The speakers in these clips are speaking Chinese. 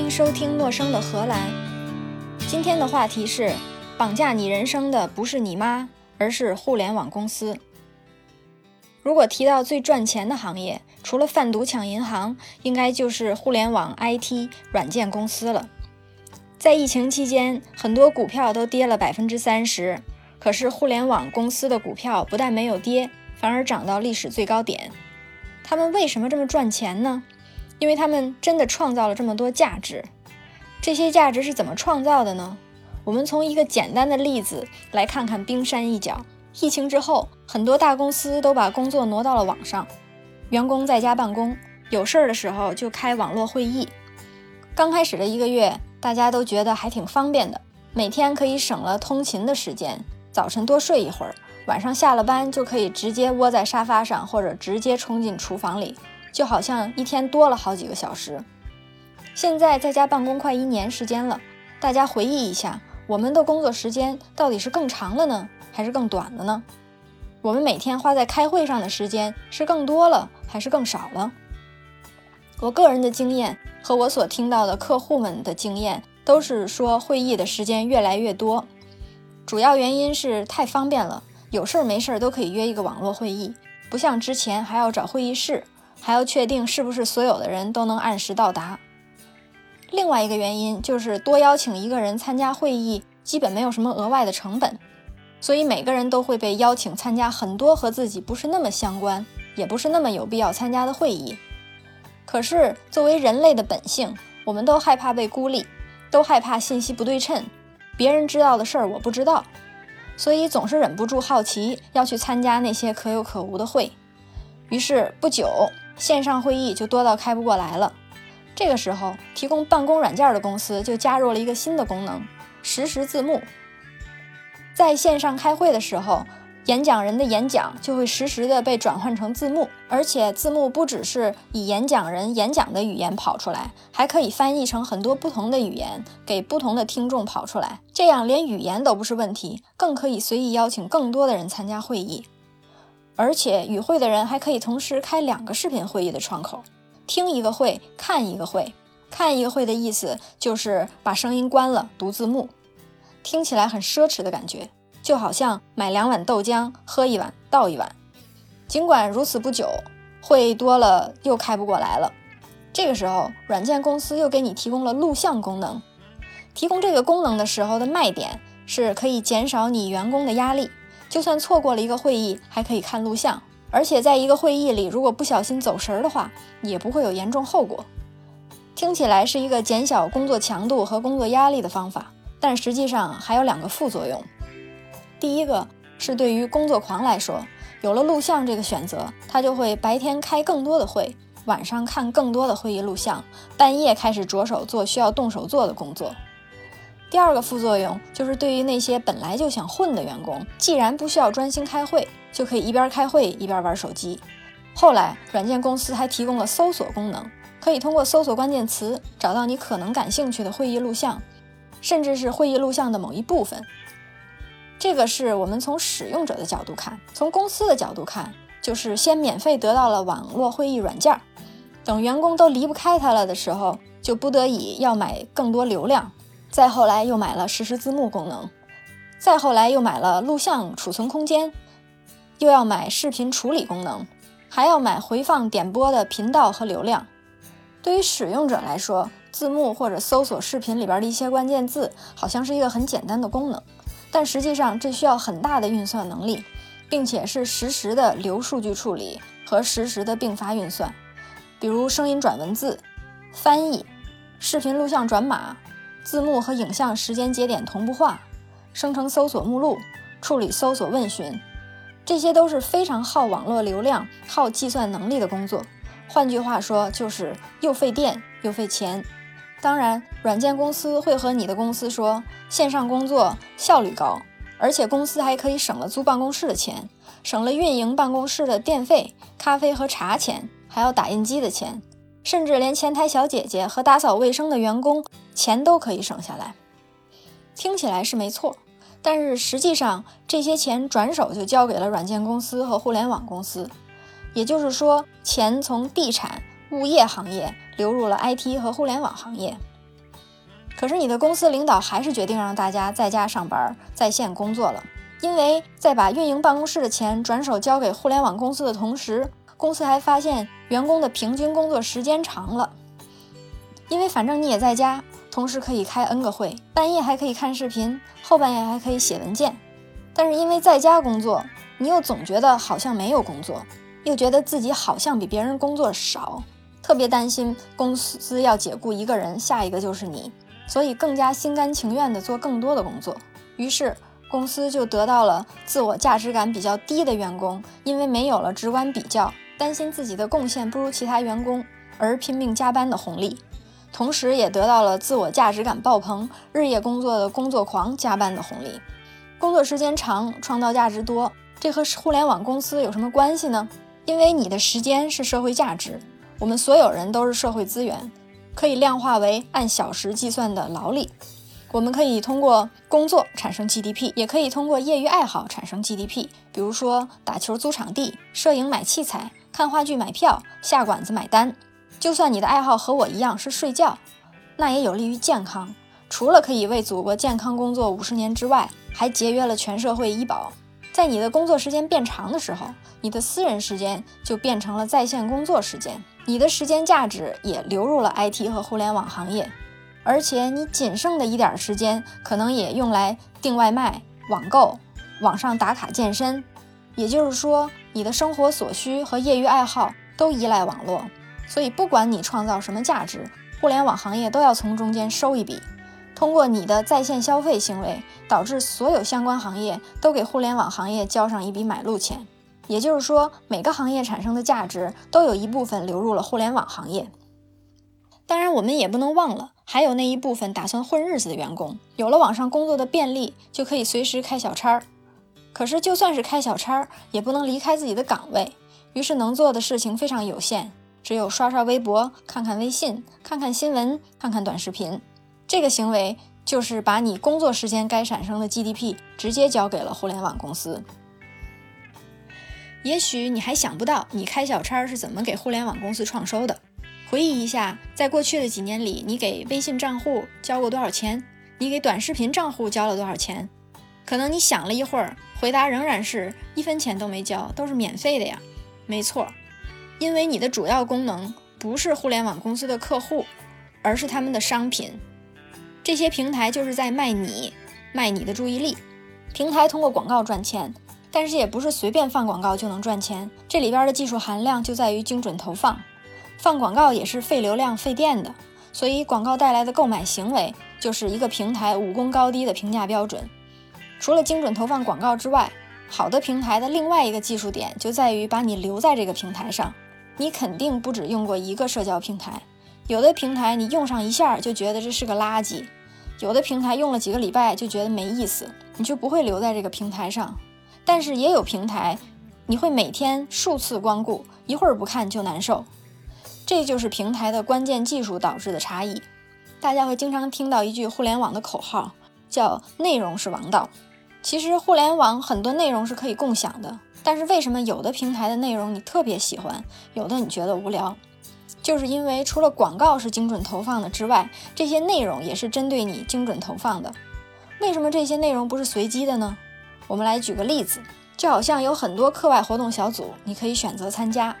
迎收听《陌生的荷兰》。今天的话题是：绑架你人生的不是你妈，而是互联网公司。如果提到最赚钱的行业，除了贩毒抢银行，应该就是互联网 IT 软件公司了。在疫情期间，很多股票都跌了百分之三十，可是互联网公司的股票不但没有跌，反而涨到历史最高点。他们为什么这么赚钱呢？因为他们真的创造了这么多价值。这些价值是怎么创造的呢？我们从一个简单的例子来看看冰山一角。疫情之后，很多大公司都把工作挪到了网上，员工在家办公，有事儿的时候就开网络会议。刚开始的一个月，大家都觉得还挺方便的，每天可以省了通勤的时间，早晨多睡一会儿，晚上下了班就可以直接窝在沙发上，或者直接冲进厨房里，就好像一天多了好几个小时。现在在家办公快一年时间了，大家回忆一下，我们的工作时间到底是更长了呢？还是更短了呢？我们每天花在开会上的时间是更多了还是更少了？我个人的经验和我所听到的客户们的经验都是说，会议的时间越来越多。主要原因是太方便了，有事儿没事儿都可以约一个网络会议，不像之前还要找会议室，还要确定是不是所有的人都能按时到达。另外一个原因就是多邀请一个人参加会议，基本没有什么额外的成本。所以每个人都会被邀请参加很多和自己不是那么相关，也不是那么有必要参加的会议。可是作为人类的本性，我们都害怕被孤立，都害怕信息不对称，别人知道的事儿我不知道，所以总是忍不住好奇要去参加那些可有可无的会。于是不久，线上会议就多到开不过来了。这个时候，提供办公软件的公司就加入了一个新的功能——实时字幕。在线上开会的时候，演讲人的演讲就会实时的被转换成字幕，而且字幕不只是以演讲人演讲的语言跑出来，还可以翻译成很多不同的语言给不同的听众跑出来。这样连语言都不是问题，更可以随意邀请更多的人参加会议。而且与会的人还可以同时开两个视频会议的窗口，听一个会，看一个会。看一个会的意思就是把声音关了，读字幕。听起来很奢侈的感觉，就好像买两碗豆浆，喝一碗倒一碗。尽管如此，不久会多了又开不过来了。这个时候，软件公司又给你提供了录像功能。提供这个功能的时候的卖点是可以减少你员工的压力，就算错过了一个会议，还可以看录像。而且在一个会议里，如果不小心走神儿的话，也不会有严重后果。听起来是一个减小工作强度和工作压力的方法。但实际上还有两个副作用。第一个是对于工作狂来说，有了录像这个选择，他就会白天开更多的会，晚上看更多的会议录像，半夜开始着手做需要动手做的工作。第二个副作用就是对于那些本来就想混的员工，既然不需要专心开会，就可以一边开会一边玩手机。后来，软件公司还提供了搜索功能，可以通过搜索关键词找到你可能感兴趣的会议录像。甚至是会议录像的某一部分，这个是我们从使用者的角度看；从公司的角度看，就是先免费得到了网络会议软件，等员工都离不开它了的时候，就不得已要买更多流量；再后来又买了实时字幕功能；再后来又买了录像储存空间，又要买视频处理功能，还要买回放点播的频道和流量。对于使用者来说，字幕或者搜索视频里边的一些关键字，好像是一个很简单的功能，但实际上这需要很大的运算能力，并且是实时的流数据处理和实时的并发运算，比如声音转文字、翻译、视频录像转码、字幕和影像时间节点同步化、生成搜索目录、处理搜索问询，这些都是非常耗网络流量、耗计算能力的工作。换句话说，就是又费电又费钱。当然，软件公司会和你的公司说，线上工作效率高，而且公司还可以省了租办公室的钱，省了运营办公室的电费、咖啡和茶钱，还有打印机的钱，甚至连前台小姐姐和打扫卫生的员工钱都可以省下来。听起来是没错，但是实际上这些钱转手就交给了软件公司和互联网公司。也就是说，钱从地产、物业行业流入了 IT 和互联网行业。可是你的公司领导还是决定让大家在家上班、在线工作了，因为在把运营办公室的钱转手交给互联网公司的同时，公司还发现员工的平均工作时间长了。因为反正你也在家，同时可以开 N 个会，半夜还可以看视频，后半夜还可以写文件。但是因为在家工作，你又总觉得好像没有工作，又觉得自己好像比别人工作少，特别担心公司要解雇一个人，下一个就是你。所以更加心甘情愿地做更多的工作，于是公司就得到了自我价值感比较低的员工，因为没有了直观比较，担心自己的贡献不如其他员工而拼命加班的红利，同时也得到了自我价值感爆棚、日夜工作的工作狂加班的红利。工作时间长，创造价值多，这和互联网公司有什么关系呢？因为你的时间是社会价值，我们所有人都是社会资源。可以量化为按小时计算的劳力，我们可以通过工作产生 GDP，也可以通过业余爱好产生 GDP。比如说打球租场地、摄影买器材、看话剧买票、下馆子买单。就算你的爱好和我一样是睡觉，那也有利于健康。除了可以为祖国健康工作五十年之外，还节约了全社会医保。在你的工作时间变长的时候，你的私人时间就变成了在线工作时间。你的时间价值也流入了 IT 和互联网行业，而且你仅剩的一点时间可能也用来订外卖、网购、网上打卡健身。也就是说，你的生活所需和业余爱好都依赖网络。所以，不管你创造什么价值，互联网行业都要从中间收一笔。通过你的在线消费行为，导致所有相关行业都给互联网行业交上一笔买路钱。也就是说，每个行业产生的价值都有一部分流入了互联网行业。当然，我们也不能忘了，还有那一部分打算混日子的员工。有了网上工作的便利，就可以随时开小差儿。可是，就算是开小差儿，也不能离开自己的岗位。于是，能做的事情非常有限，只有刷刷微博、看看微信、看看新闻、看看短视频。这个行为就是把你工作时间该产生的 GDP 直接交给了互联网公司。也许你还想不到，你开小差是怎么给互联网公司创收的。回忆一下，在过去的几年里，你给微信账户交过多少钱？你给短视频账户交了多少钱？可能你想了一会儿，回答仍然是一分钱都没交，都是免费的呀。没错，因为你的主要功能不是互联网公司的客户，而是他们的商品。这些平台就是在卖你，卖你的注意力。平台通过广告赚钱。但是也不是随便放广告就能赚钱，这里边的技术含量就在于精准投放。放广告也是费流量、费电的，所以广告带来的购买行为就是一个平台武功高低的评价标准。除了精准投放广告之外，好的平台的另外一个技术点就在于把你留在这个平台上。你肯定不止用过一个社交平台，有的平台你用上一下就觉得这是个垃圾，有的平台用了几个礼拜就觉得没意思，你就不会留在这个平台上。但是也有平台，你会每天数次光顾，一会儿不看就难受。这就是平台的关键技术导致的差异。大家会经常听到一句互联网的口号，叫“内容是王道”。其实互联网很多内容是可以共享的，但是为什么有的平台的内容你特别喜欢，有的你觉得无聊？就是因为除了广告是精准投放的之外，这些内容也是针对你精准投放的。为什么这些内容不是随机的呢？我们来举个例子，就好像有很多课外活动小组，你可以选择参加。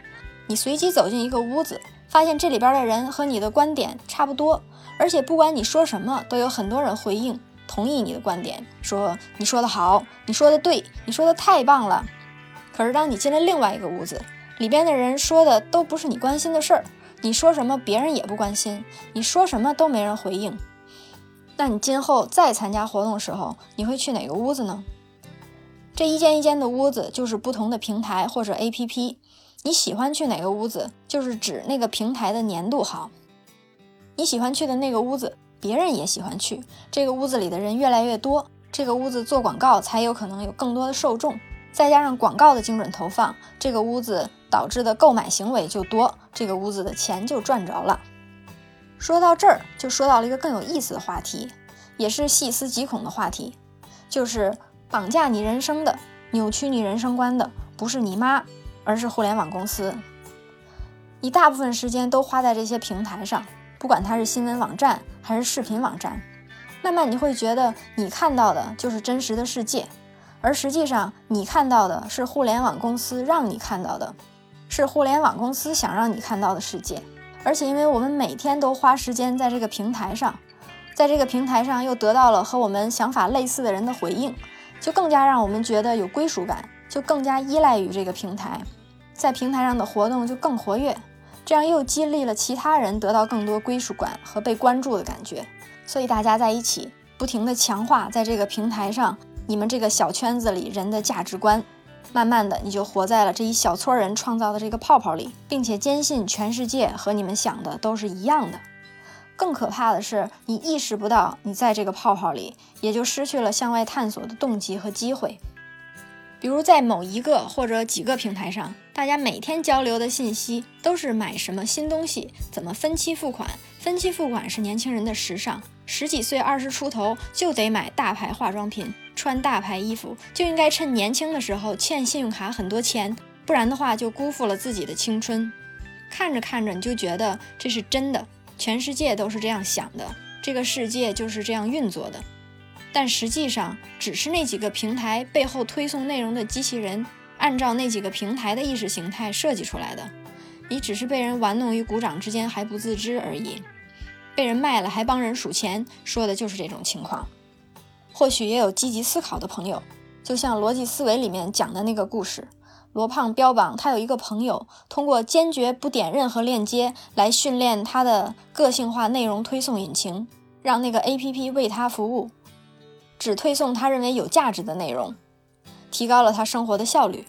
你随机走进一个屋子，发现这里边的人和你的观点差不多，而且不管你说什么，都有很多人回应，同意你的观点，说你说的好，你说的对，你说的太棒了。可是当你进了另外一个屋子，里边的人说的都不是你关心的事儿，你说什么别人也不关心，你说什么都没人回应。那你今后再参加活动时候，你会去哪个屋子呢？这一间一间的屋子就是不同的平台或者 APP，你喜欢去哪个屋子，就是指那个平台的粘度好。你喜欢去的那个屋子，别人也喜欢去，这个屋子里的人越来越多，这个屋子做广告才有可能有更多的受众，再加上广告的精准投放，这个屋子导致的购买行为就多，这个屋子的钱就赚着了。说到这儿，就说到了一个更有意思的话题，也是细思极恐的话题，就是。绑架你人生的、扭曲你人生观的，不是你妈，而是互联网公司。你大部分时间都花在这些平台上，不管它是新闻网站还是视频网站，慢慢你会觉得你看到的就是真实的世界，而实际上你看到的是互联网公司让你看到的，是互联网公司想让你看到的世界。而且，因为我们每天都花时间在这个平台上，在这个平台上又得到了和我们想法类似的人的回应，就更加让我们觉得有归属感，就更加依赖于这个平台，在平台上的活动就更活跃。这样又激励了其他人得到更多归属感和被关注的感觉，所以大家在一起不停地强化在这个平台上你们这个小圈子里人的价值观，慢慢的你就活在了这一小撮人创造的这个泡泡里，并且坚信全世界和你们想的都是一样的。更可怕的是，你意识不到你在这个泡泡里，也就失去了向外探索的动机和机会。比如在某一个或者几个平台上，大家每天交流的信息都是买什么新东西，怎么分期付款。分期付款是年轻人的时尚，十几岁、二十出头就得买大牌化妆品，穿大牌衣服，就应该趁年轻的时候欠信用卡很多钱，不然的话就辜负了自己的青春。看着看着你就觉得这是真的，全世界都是这样想的，这个世界就是这样运作的。但实际上，只是那几个平台背后推送内容的机器人，按照那几个平台的意识形态设计出来的。你只是被人玩弄于股掌之间还不自知而已，被人卖了还帮人数钱，说的就是这种情况。或许也有积极思考的朋友，就像逻辑思维里面讲的那个故事，罗胖标榜他有一个朋友，通过坚决不点任何链接来训练他的个性化内容推送引擎，让那个 APP 为他服务。只推送他认为有价值的内容，提高了他生活的效率。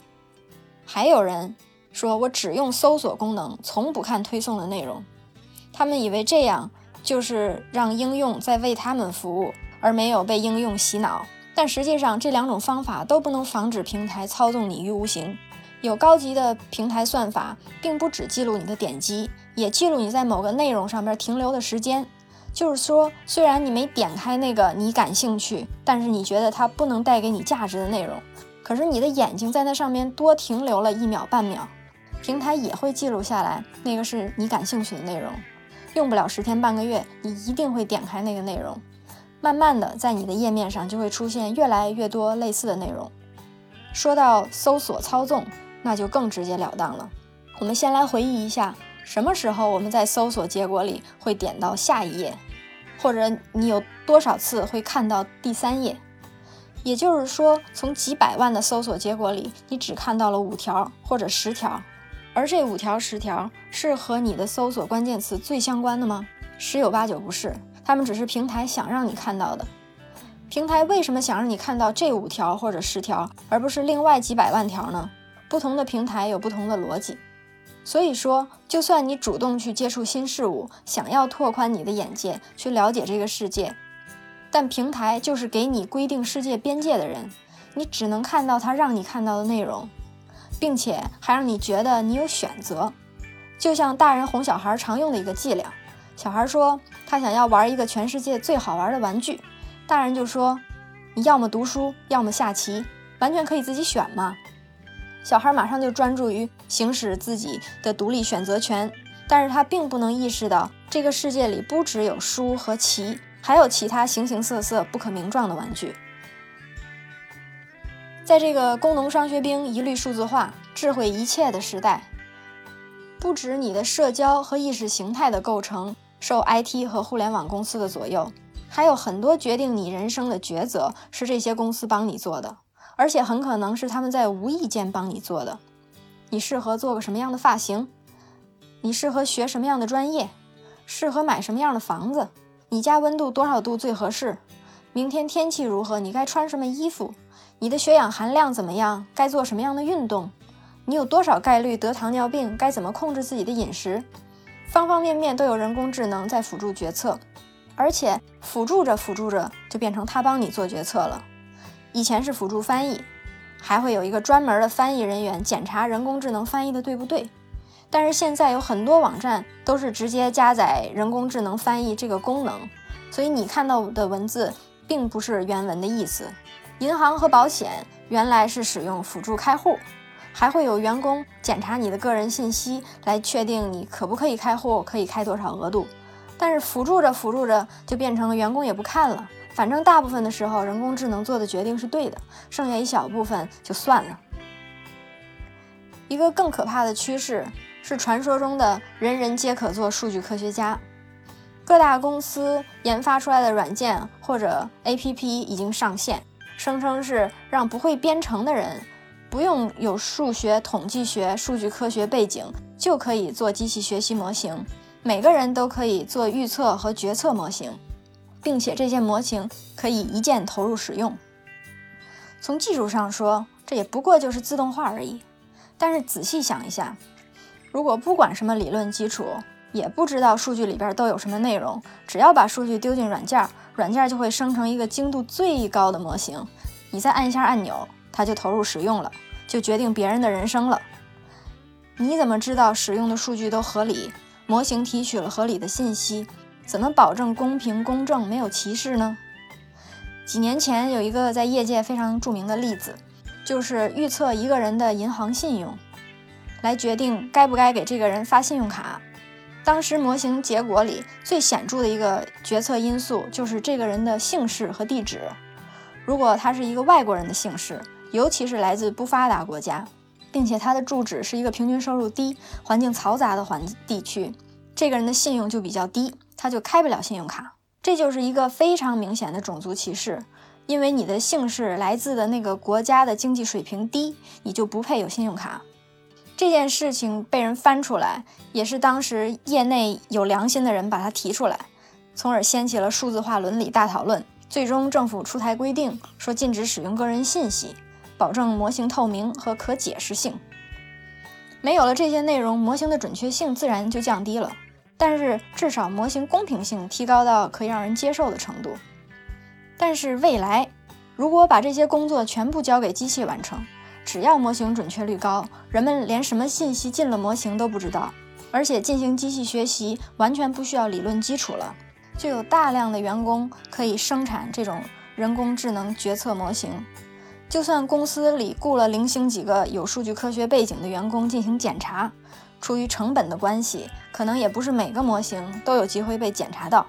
还有人说，我只用搜索功能，从不看推送的内容。他们以为这样就是让应用在为他们服务，而没有被应用洗脑。但实际上，这两种方法都不能防止平台操纵你于无形。有高级的平台算法，并不只记录你的点击，也记录你在某个内容上边停留的时间。就是说，虽然你没点开那个你感兴趣，但是你觉得它不能带给你价值的内容，可是你的眼睛在那上面多停留了一秒半秒，平台也会记录下来，那个是你感兴趣的内容。用不了十天半个月，你一定会点开那个内容，慢慢的在你的页面上就会出现越来越多类似的内容。说到搜索操纵，那就更直截了当了。我们先来回忆一下。什么时候我们在搜索结果里会点到下一页，或者你有多少次会看到第三页？也就是说，从几百万的搜索结果里，你只看到了五条或者十条，而这五条十条是和你的搜索关键词最相关的吗？十有八九不是，他们只是平台想让你看到的。平台为什么想让你看到这五条或者十条，而不是另外几百万条呢？不同的平台有不同的逻辑。所以说，就算你主动去接触新事物，想要拓宽你的眼界，去了解这个世界，但平台就是给你规定世界边界的人，你只能看到他让你看到的内容，并且还让你觉得你有选择。就像大人哄小孩常用的一个伎俩，小孩说他想要玩一个全世界最好玩的玩具，大人就说你要么读书，要么下棋，完全可以自己选嘛。小孩马上就专注于行使自己的独立选择权，但是他并不能意识到这个世界里不只有书和棋，还有其他形形色色、不可名状的玩具。在这个工农商学兵一律数字化、智慧一切的时代，不止你的社交和意识形态的构成受 IT 和互联网公司的左右，还有很多决定你人生的抉择是这些公司帮你做的。而且很可能是他们在无意间帮你做的。你适合做个什么样的发型？你适合学什么样的专业？适合买什么样的房子？你家温度多少度最合适？明天天气如何？你该穿什么衣服？你的血氧含量怎么样？该做什么样的运动？你有多少概率得糖尿病？该怎么控制自己的饮食？方方面面都有人工智能在辅助决策，而且辅助着辅助着就变成他帮你做决策了。以前是辅助翻译，还会有一个专门的翻译人员检查人工智能翻译的对不对。但是现在有很多网站都是直接加载人工智能翻译这个功能，所以你看到的文字并不是原文的意思。银行和保险原来是使用辅助开户，还会有员工检查你的个人信息来确定你可不可以开户，可以开多少额度。但是辅助着辅助着，就变成了员工也不看了。反正大部分的时候，人工智能做的决定是对的，剩下一小部分就算了。一个更可怕的趋势是传说中的人人皆可做数据科学家。各大公司研发出来的软件或者 APP 已经上线，声称是让不会编程的人不用有数学、统计学、数据科学背景就可以做机器学习模型。每个人都可以做预测和决策模型，并且这些模型可以一键投入使用。从技术上说，这也不过就是自动化而已。但是仔细想一下，如果不管什么理论基础，也不知道数据里边都有什么内容，只要把数据丢进软件，软件就会生成一个精度最高的模型。你再按一下按钮，它就投入使用了，就决定别人的人生了。你怎么知道使用的数据都合理？模型提取了合理的信息，怎么保证公平公正、没有歧视呢？几年前有一个在业界非常著名的例子，就是预测一个人的银行信用，来决定该不该给这个人发信用卡。当时模型结果里最显著的一个决策因素就是这个人的姓氏和地址。如果他是一个外国人的姓氏，尤其是来自不发达国家。并且他的住址是一个平均收入低、环境嘈杂的环地区，这个人的信用就比较低，他就开不了信用卡。这就是一个非常明显的种族歧视，因为你的姓氏来自的那个国家的经济水平低，你就不配有信用卡。这件事情被人翻出来，也是当时业内有良心的人把它提出来，从而掀起了数字化伦理大讨论。最终政府出台规定，说禁止使用个人信息。保证模型透明和可解释性，没有了这些内容，模型的准确性自然就降低了。但是至少模型公平性提高到可以让人接受的程度。但是未来，如果把这些工作全部交给机器完成，只要模型准确率高，人们连什么信息进了模型都不知道，而且进行机器学习完全不需要理论基础了，就有大量的员工可以生产这种人工智能决策模型。就算公司里雇了零星几个有数据科学背景的员工进行检查，出于成本的关系，可能也不是每个模型都有机会被检查到。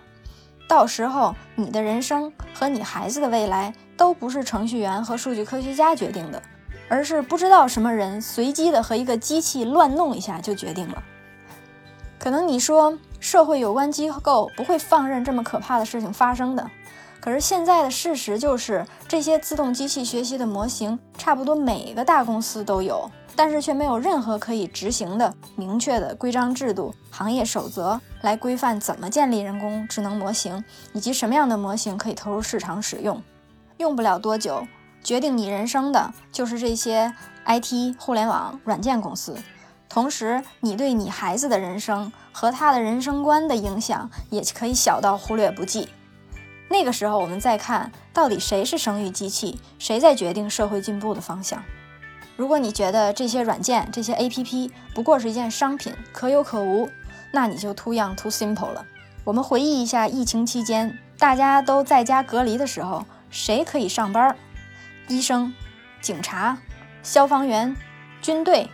到时候，你的人生和你孩子的未来都不是程序员和数据科学家决定的，而是不知道什么人随机的和一个机器乱弄一下就决定了。可能你说社会有关机构不会放任这么可怕的事情发生的。可是现在的事实就是，这些自动机器学习的模型，差不多每个大公司都有，但是却没有任何可以执行的明确的规章制度、行业守则来规范怎么建立人工智能模型，以及什么样的模型可以投入市场使用。用不了多久，决定你人生的就是这些 IT 互联网软件公司，同时你对你孩子的人生和他的人生观的影响，也可以小到忽略不计。那个时候，我们再看到底谁是生育机器，谁在决定社会进步的方向。如果你觉得这些软件、这些 APP 不过是一件商品，可有可无，那你就 too young too simple 了。我们回忆一下疫情期间大家都在家隔离的时候，谁可以上班？医生、警察、消防员、军队，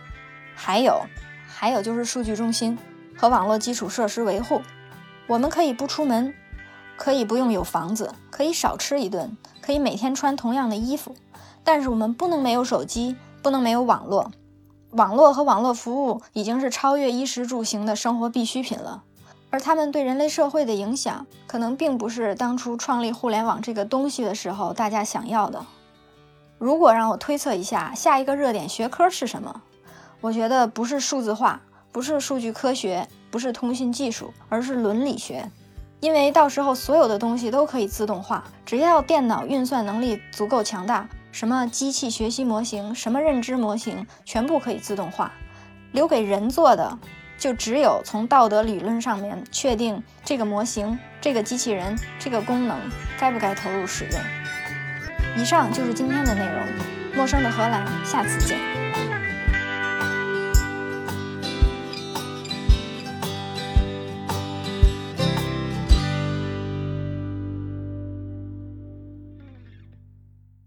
还有还有就是数据中心和网络基础设施维护。我们可以不出门。可以不用有房子，可以少吃一顿，可以每天穿同样的衣服，但是我们不能没有手机，不能没有网络。网络和网络服务已经是超越衣食住行的生活必需品了，而他们对人类社会的影响，可能并不是当初创立互联网这个东西的时候大家想要的。如果让我推测一下下一个热点学科是什么，我觉得不是数字化，不是数据科学，不是通信技术，而是伦理学。因为到时候所有的东西都可以自动化，只要电脑运算能力足够强大，什么机器学习模型、什么认知模型，全部可以自动化。留给人做的，就只有从道德理论上面确定这个模型、这个机器人、这个功能该不该投入使用。以上就是今天的内容，陌生的荷兰，下次见。